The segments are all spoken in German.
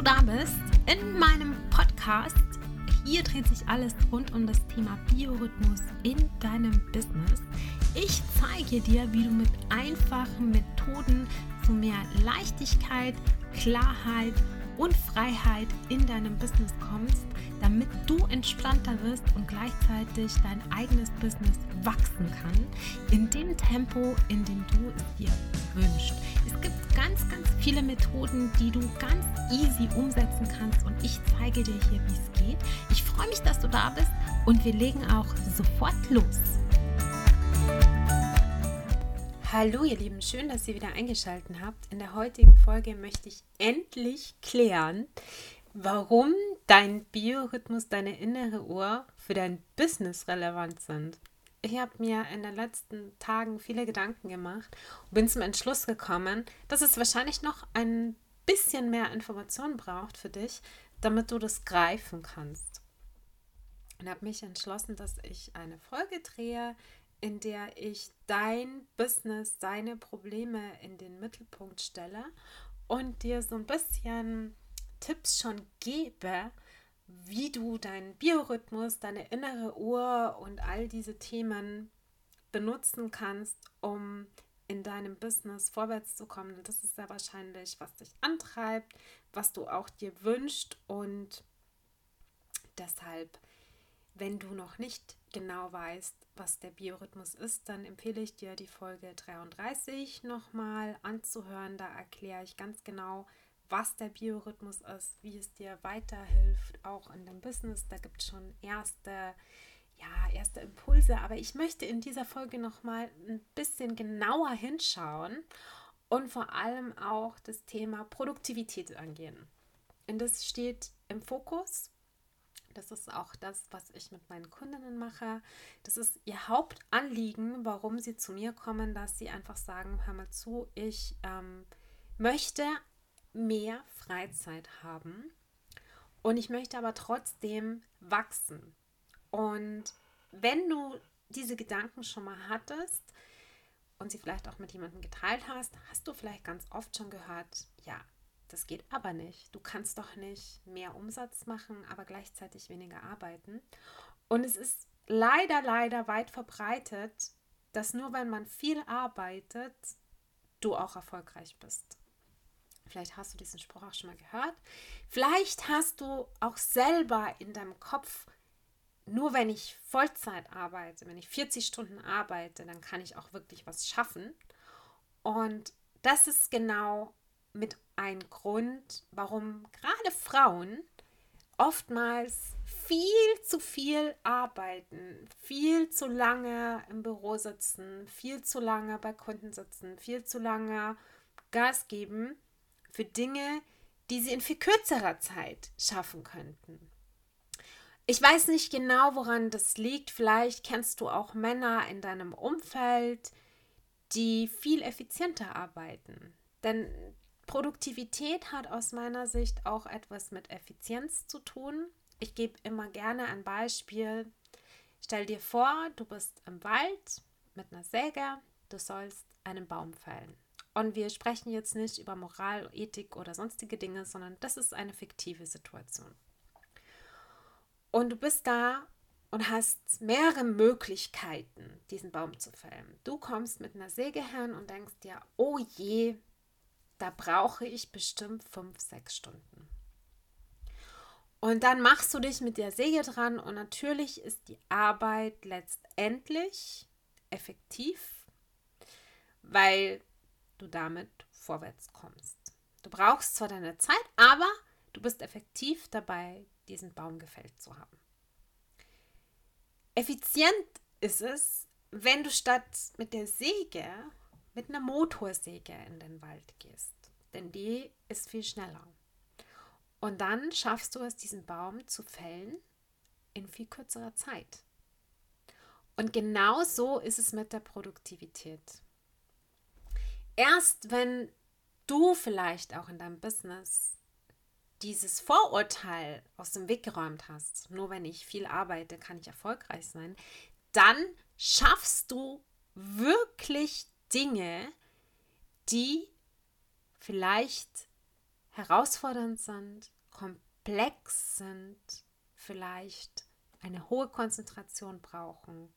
du da bist in meinem Podcast. Hier dreht sich alles rund um das Thema Biorhythmus in deinem Business. Ich zeige dir, wie du mit einfachen Methoden zu mehr Leichtigkeit, Klarheit und Freiheit in deinem Business kommst, damit du entspannter wirst und gleichzeitig dein eigenes Business wachsen kann, in dem Tempo, in dem du es dir wünschst. Es gibt ganz, ganz viele Methoden, die du ganz easy umsetzen kannst und ich zeige dir hier, wie es geht. Ich freue mich, dass du da bist und wir legen auch sofort los. Hallo ihr Lieben, schön, dass ihr wieder eingeschaltet habt. In der heutigen Folge möchte ich endlich klären, warum dein Biorhythmus, deine innere Uhr für dein Business relevant sind. Ich habe mir in den letzten Tagen viele Gedanken gemacht und bin zum Entschluss gekommen, dass es wahrscheinlich noch ein bisschen mehr Informationen braucht für dich, damit du das greifen kannst. Und habe mich entschlossen, dass ich eine Folge drehe, in der ich dein Business, deine Probleme in den Mittelpunkt stelle und dir so ein bisschen Tipps schon gebe, wie du deinen Biorhythmus, deine innere Uhr und all diese Themen benutzen kannst, um in deinem Business vorwärts zu kommen. Das ist sehr wahrscheinlich, was dich antreibt, was du auch dir wünschst. Und deshalb, wenn du noch nicht genau weißt, was der Biorhythmus ist, dann empfehle ich dir die Folge 33 nochmal anzuhören. Da erkläre ich ganz genau, was der Biorhythmus ist, wie es dir weiterhilft, auch in dem Business. Da gibt es schon erste, ja, erste Impulse. Aber ich möchte in dieser Folge nochmal ein bisschen genauer hinschauen und vor allem auch das Thema Produktivität angehen. Und das steht im Fokus das ist auch das, was ich mit meinen Kundinnen mache. Das ist ihr Hauptanliegen, warum sie zu mir kommen, dass sie einfach sagen, hör mal zu, ich ähm, möchte mehr Freizeit haben und ich möchte aber trotzdem wachsen. Und wenn du diese Gedanken schon mal hattest und sie vielleicht auch mit jemandem geteilt hast, hast du vielleicht ganz oft schon gehört, ja, das geht aber nicht. Du kannst doch nicht mehr Umsatz machen, aber gleichzeitig weniger arbeiten. Und es ist leider, leider weit verbreitet, dass nur wenn man viel arbeitet, du auch erfolgreich bist. Vielleicht hast du diesen Spruch auch schon mal gehört. Vielleicht hast du auch selber in deinem Kopf, nur wenn ich Vollzeit arbeite, wenn ich 40 Stunden arbeite, dann kann ich auch wirklich was schaffen. Und das ist genau mit ein Grund, warum gerade Frauen oftmals viel zu viel arbeiten, viel zu lange im Büro sitzen, viel zu lange bei Kunden sitzen, viel zu lange Gas geben für Dinge, die sie in viel kürzerer Zeit schaffen könnten. Ich weiß nicht genau, woran das liegt. Vielleicht kennst du auch Männer in deinem Umfeld, die viel effizienter arbeiten. Denn Produktivität hat aus meiner Sicht auch etwas mit Effizienz zu tun. Ich gebe immer gerne ein Beispiel. Stell dir vor, du bist im Wald mit einer Säge, du sollst einen Baum fällen. Und wir sprechen jetzt nicht über Moral, Ethik oder sonstige Dinge, sondern das ist eine fiktive Situation. Und du bist da und hast mehrere Möglichkeiten, diesen Baum zu fällen. Du kommst mit einer Säge hin und denkst dir, oh je, da brauche ich bestimmt fünf, sechs Stunden. Und dann machst du dich mit der Säge dran und natürlich ist die Arbeit letztendlich effektiv, weil du damit vorwärts kommst. Du brauchst zwar deine Zeit, aber du bist effektiv dabei, diesen Baum gefällt zu haben. Effizient ist es, wenn du statt mit der Säge mit einer Motorsäge in den Wald gehst, denn die ist viel schneller. Und dann schaffst du es, diesen Baum zu fällen in viel kürzerer Zeit. Und genau so ist es mit der Produktivität. Erst wenn du vielleicht auch in deinem Business dieses Vorurteil aus dem Weg geräumt hast, nur wenn ich viel arbeite, kann ich erfolgreich sein, dann schaffst du wirklich Dinge, die vielleicht herausfordernd sind, komplex sind, vielleicht eine hohe Konzentration brauchen,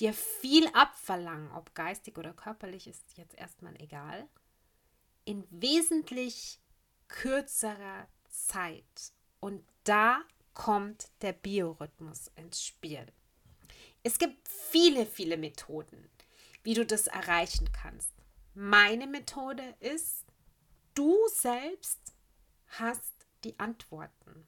dir viel abverlangen, ob geistig oder körperlich, ist jetzt erstmal egal, in wesentlich kürzerer Zeit. Und da kommt der Biorhythmus ins Spiel. Es gibt viele, viele Methoden, wie du das erreichen kannst. Meine Methode ist, du selbst hast die Antworten.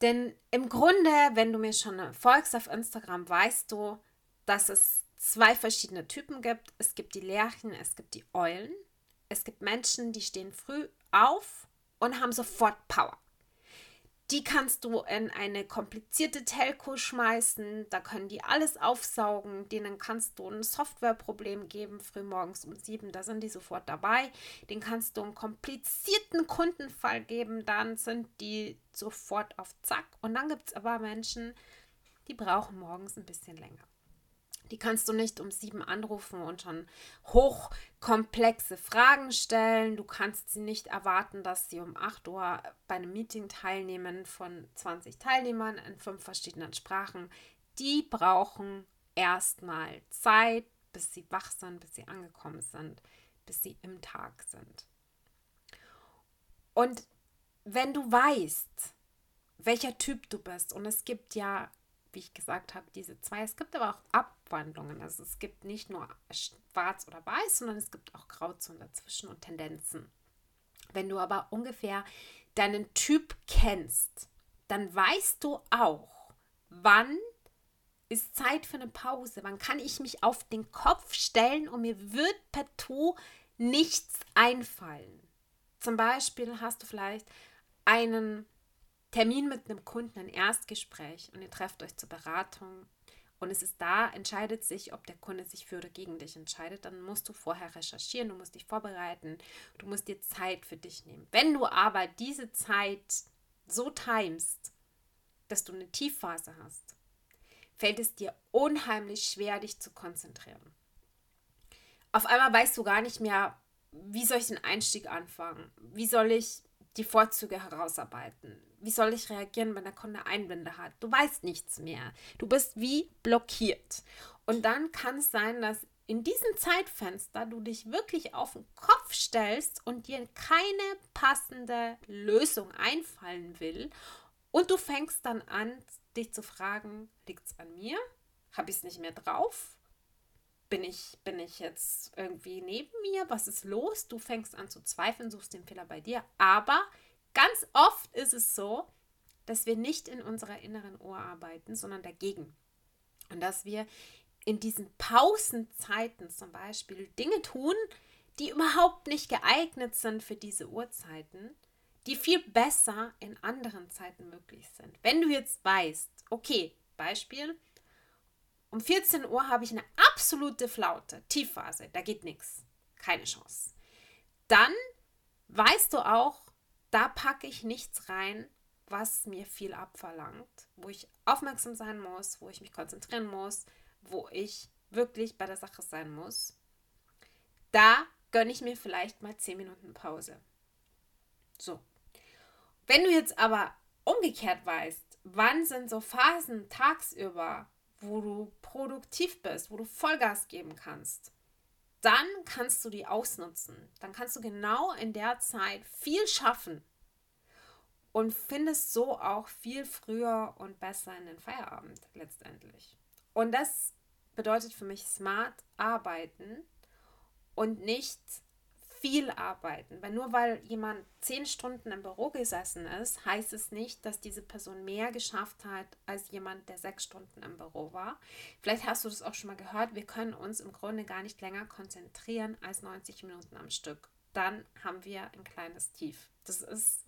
Denn im Grunde, wenn du mir schon folgst auf Instagram, weißt du, dass es zwei verschiedene Typen gibt. Es gibt die Lerchen, es gibt die Eulen. Es gibt Menschen, die stehen früh auf und haben sofort Power. Die kannst du in eine komplizierte Telco schmeißen, da können die alles aufsaugen, denen kannst du ein Softwareproblem geben, frühmorgens um sieben, da sind die sofort dabei. Den kannst du einen komplizierten Kundenfall geben, dann sind die sofort auf Zack. Und dann gibt es aber Menschen, die brauchen morgens ein bisschen länger. Die kannst du nicht um sieben anrufen und schon hochkomplexe Fragen stellen. Du kannst sie nicht erwarten, dass sie um 8 Uhr bei einem Meeting teilnehmen von 20 Teilnehmern in fünf verschiedenen Sprachen. Die brauchen erstmal Zeit, bis sie wach sind, bis sie angekommen sind, bis sie im Tag sind. Und wenn du weißt, welcher Typ du bist, und es gibt ja wie ich gesagt habe, diese zwei. Es gibt aber auch Abwandlungen. Also es gibt nicht nur schwarz oder weiß, sondern es gibt auch Grauzonen dazwischen und Tendenzen. Wenn du aber ungefähr deinen Typ kennst, dann weißt du auch, wann ist Zeit für eine Pause. Wann kann ich mich auf den Kopf stellen und mir wird partout nichts einfallen. Zum Beispiel hast du vielleicht einen Termin mit einem Kunden, ein Erstgespräch und ihr trefft euch zur Beratung und es ist da, entscheidet sich, ob der Kunde sich für oder gegen dich entscheidet, dann musst du vorher recherchieren, du musst dich vorbereiten, du musst dir Zeit für dich nehmen. Wenn du aber diese Zeit so timest, dass du eine Tiefphase hast, fällt es dir unheimlich schwer, dich zu konzentrieren. Auf einmal weißt du gar nicht mehr, wie soll ich den Einstieg anfangen? Wie soll ich die Vorzüge herausarbeiten? Wie soll ich reagieren, wenn der Kunde Einwände hat? Du weißt nichts mehr. Du bist wie blockiert. Und dann kann es sein, dass in diesem Zeitfenster du dich wirklich auf den Kopf stellst und dir keine passende Lösung einfallen will. Und du fängst dann an, dich zu fragen, liegt es an mir? Habe ich es nicht mehr drauf? Bin ich, bin ich jetzt irgendwie neben mir? Was ist los? Du fängst an zu zweifeln, suchst den Fehler bei dir. Aber Ganz oft ist es so, dass wir nicht in unserer inneren Uhr arbeiten, sondern dagegen. Und dass wir in diesen Pausenzeiten zum Beispiel Dinge tun, die überhaupt nicht geeignet sind für diese Uhrzeiten, die viel besser in anderen Zeiten möglich sind. Wenn du jetzt weißt, okay, Beispiel, um 14 Uhr habe ich eine absolute Flaute, Tiefphase, da geht nichts, keine Chance. Dann weißt du auch, da packe ich nichts rein, was mir viel abverlangt, wo ich aufmerksam sein muss, wo ich mich konzentrieren muss, wo ich wirklich bei der Sache sein muss. Da gönne ich mir vielleicht mal 10 Minuten Pause. So. Wenn du jetzt aber umgekehrt weißt, wann sind so Phasen tagsüber, wo du produktiv bist, wo du Vollgas geben kannst, dann kannst du die ausnutzen. Dann kannst du genau in der Zeit viel schaffen und findest so auch viel früher und besser in den Feierabend letztendlich. Und das bedeutet für mich smart arbeiten und nicht viel arbeiten. Weil nur weil jemand zehn Stunden im Büro gesessen ist, heißt es nicht, dass diese Person mehr geschafft hat als jemand, der sechs Stunden im Büro war. Vielleicht hast du das auch schon mal gehört. Wir können uns im Grunde gar nicht länger konzentrieren als 90 Minuten am Stück. Dann haben wir ein kleines Tief. Das ist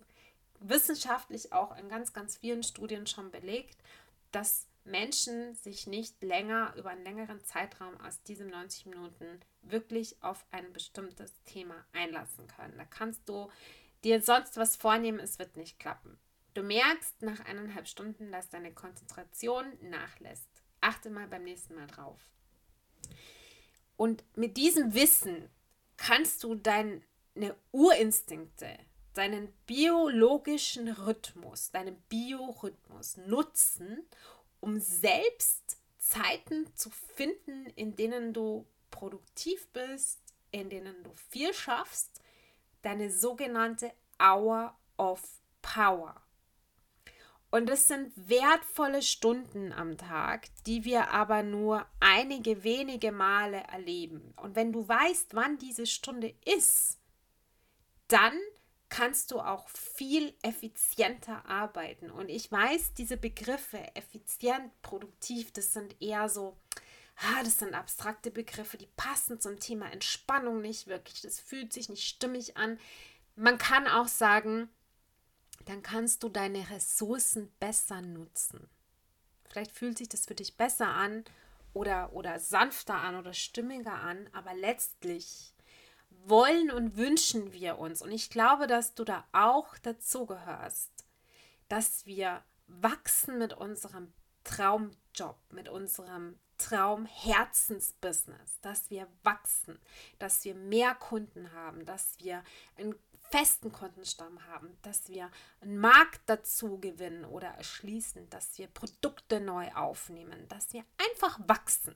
wissenschaftlich auch in ganz, ganz vielen Studien schon belegt, dass Menschen sich nicht länger über einen längeren Zeitraum aus diesen 90 Minuten wirklich auf ein bestimmtes Thema einlassen können. Da kannst du dir sonst was vornehmen, es wird nicht klappen. Du merkst nach eineinhalb Stunden, dass deine Konzentration nachlässt. Achte mal beim nächsten Mal drauf. Und mit diesem Wissen kannst du deine Urinstinkte deinen biologischen Rhythmus, deinen Biorhythmus nutzen, um selbst Zeiten zu finden, in denen du produktiv bist, in denen du viel schaffst, deine sogenannte Hour of Power. Und es sind wertvolle Stunden am Tag, die wir aber nur einige wenige Male erleben. Und wenn du weißt, wann diese Stunde ist, dann kannst du auch viel effizienter arbeiten. Und ich weiß, diese Begriffe effizient, produktiv, das sind eher so, ah, das sind abstrakte Begriffe, die passen zum Thema Entspannung nicht wirklich. Das fühlt sich nicht stimmig an. Man kann auch sagen, dann kannst du deine Ressourcen besser nutzen. Vielleicht fühlt sich das für dich besser an oder, oder sanfter an oder stimmiger an, aber letztlich wollen und wünschen wir uns, und ich glaube, dass du da auch dazu gehörst, dass wir wachsen mit unserem Traumjob, mit unserem Traumherzensbusiness, dass wir wachsen, dass wir mehr Kunden haben, dass wir einen festen Kundenstamm haben, dass wir einen Markt dazu gewinnen oder erschließen, dass wir Produkte neu aufnehmen, dass wir einfach wachsen.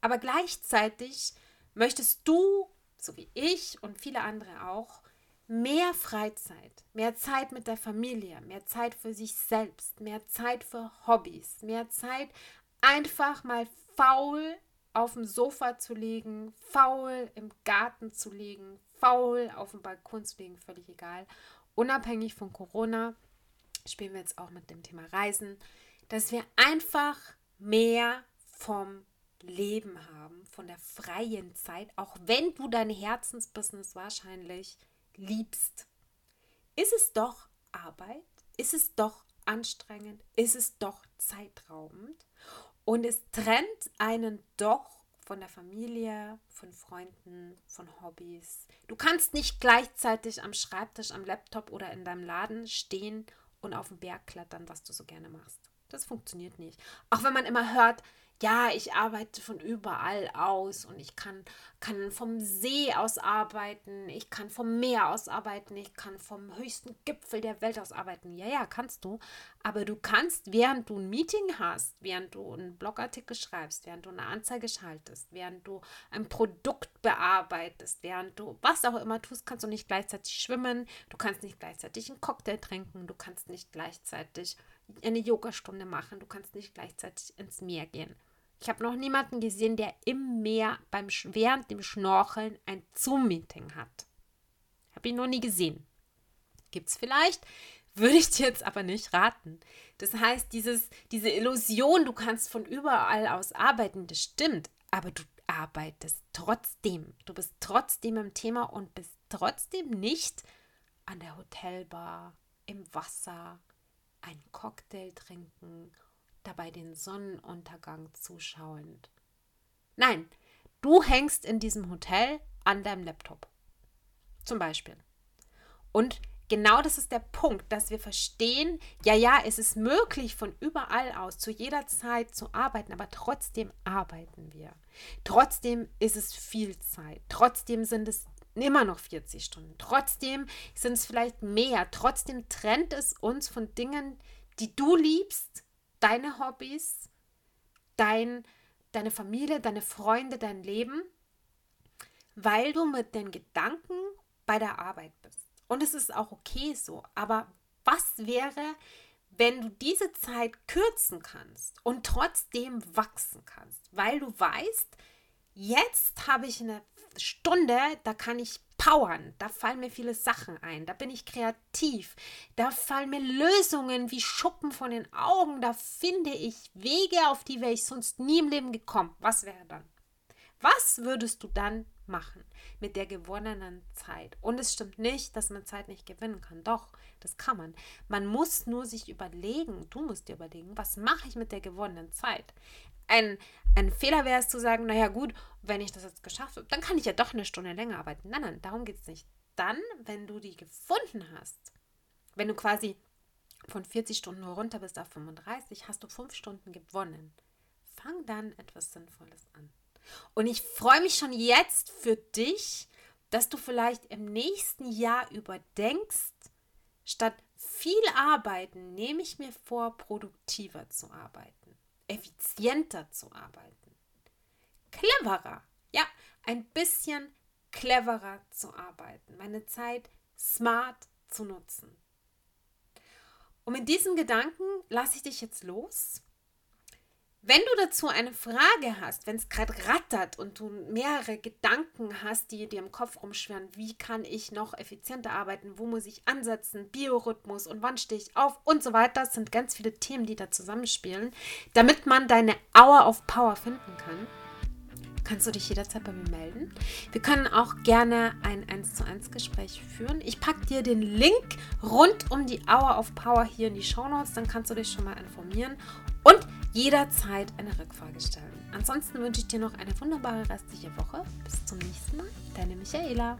Aber gleichzeitig möchtest du, so wie ich und viele andere auch, mehr Freizeit, mehr Zeit mit der Familie, mehr Zeit für sich selbst, mehr Zeit für Hobbys, mehr Zeit einfach mal faul auf dem Sofa zu liegen, faul im Garten zu liegen, faul auf dem Balkon zu liegen, völlig egal. Unabhängig von Corona spielen wir jetzt auch mit dem Thema Reisen, dass wir einfach mehr vom Leben haben, von der freien Zeit, auch wenn du dein Herzensbusiness wahrscheinlich liebst. Ist es doch Arbeit? Ist es doch anstrengend? Ist es doch zeitraubend? Und es trennt einen doch von der Familie, von Freunden, von Hobbys. Du kannst nicht gleichzeitig am Schreibtisch, am Laptop oder in deinem Laden stehen und auf den Berg klettern, was du so gerne machst. Das funktioniert nicht. Auch wenn man immer hört, ja, ich arbeite von überall aus und ich kann, kann vom See aus arbeiten, ich kann vom Meer aus arbeiten, ich kann vom höchsten Gipfel der Welt aus arbeiten. Ja, ja, kannst du. Aber du kannst, während du ein Meeting hast, während du einen Blogartikel schreibst, während du eine Anzeige schaltest, während du ein Produkt bearbeitest, während du was auch immer tust, kannst du nicht gleichzeitig schwimmen, du kannst nicht gleichzeitig einen Cocktail trinken, du kannst nicht gleichzeitig eine Yogastunde machen, du kannst nicht gleichzeitig ins Meer gehen. Ich habe noch niemanden gesehen, der im Meer beim, während dem Schnorcheln ein Zoom-Meeting hat. Habe ich noch nie gesehen. Gibt es vielleicht, würde ich dir jetzt aber nicht raten. Das heißt, dieses, diese Illusion, du kannst von überall aus arbeiten, das stimmt, aber du arbeitest trotzdem. Du bist trotzdem im Thema und bist trotzdem nicht an der Hotelbar, im Wasser, einen Cocktail trinken dabei den Sonnenuntergang zuschauend. Nein, du hängst in diesem Hotel an deinem Laptop. Zum Beispiel. Und genau das ist der Punkt, dass wir verstehen, ja, ja, es ist möglich, von überall aus zu jeder Zeit zu arbeiten, aber trotzdem arbeiten wir. Trotzdem ist es viel Zeit. Trotzdem sind es immer noch 40 Stunden. Trotzdem sind es vielleicht mehr. Trotzdem trennt es uns von Dingen, die du liebst, deine Hobbys, dein, deine Familie, deine Freunde, dein Leben, weil du mit den Gedanken bei der Arbeit bist. Und es ist auch okay so. Aber was wäre, wenn du diese Zeit kürzen kannst und trotzdem wachsen kannst, weil du weißt, jetzt habe ich eine Stunde, da kann ich powern. Da fallen mir viele Sachen ein. Da bin ich kreativ. Da fallen mir Lösungen wie Schuppen von den Augen. Da finde ich Wege, auf die wäre ich sonst nie im Leben gekommen. Was wäre dann? Was würdest du dann machen mit der gewonnenen Zeit? Und es stimmt nicht, dass man Zeit nicht gewinnen kann. Doch, das kann man. Man muss nur sich überlegen, du musst dir überlegen, was mache ich mit der gewonnenen Zeit? Ein, ein Fehler wäre es zu sagen, naja gut, wenn ich das jetzt geschafft habe, dann kann ich ja doch eine Stunde länger arbeiten. Nein, nein, darum geht es nicht. Dann, wenn du die gefunden hast, wenn du quasi von 40 Stunden runter bist auf 35, hast du fünf Stunden gewonnen. Fang dann etwas Sinnvolles an. Und ich freue mich schon jetzt für dich, dass du vielleicht im nächsten Jahr überdenkst, statt viel arbeiten, nehme ich mir vor, produktiver zu arbeiten, effizienter zu arbeiten, cleverer, ja, ein bisschen cleverer zu arbeiten, meine Zeit smart zu nutzen. Und mit diesem Gedanken lasse ich dich jetzt los wenn du dazu eine Frage hast, wenn es gerade rattert und du mehrere Gedanken hast, die dir im Kopf rumschwirren, wie kann ich noch effizienter arbeiten, wo muss ich ansetzen, Biorhythmus und wann stehe ich auf und so weiter, das sind ganz viele Themen, die da zusammenspielen, damit man deine Hour of Power finden kann kannst du dich jederzeit bei mir melden. Wir können auch gerne ein 1 zu 1 Gespräch führen. Ich packe dir den Link rund um die Hour of Power hier in die Show Notes, dann kannst du dich schon mal informieren jederzeit eine Rückfrage stellen. Ansonsten wünsche ich dir noch eine wunderbare restliche Woche. Bis zum nächsten Mal. Deine Michaela.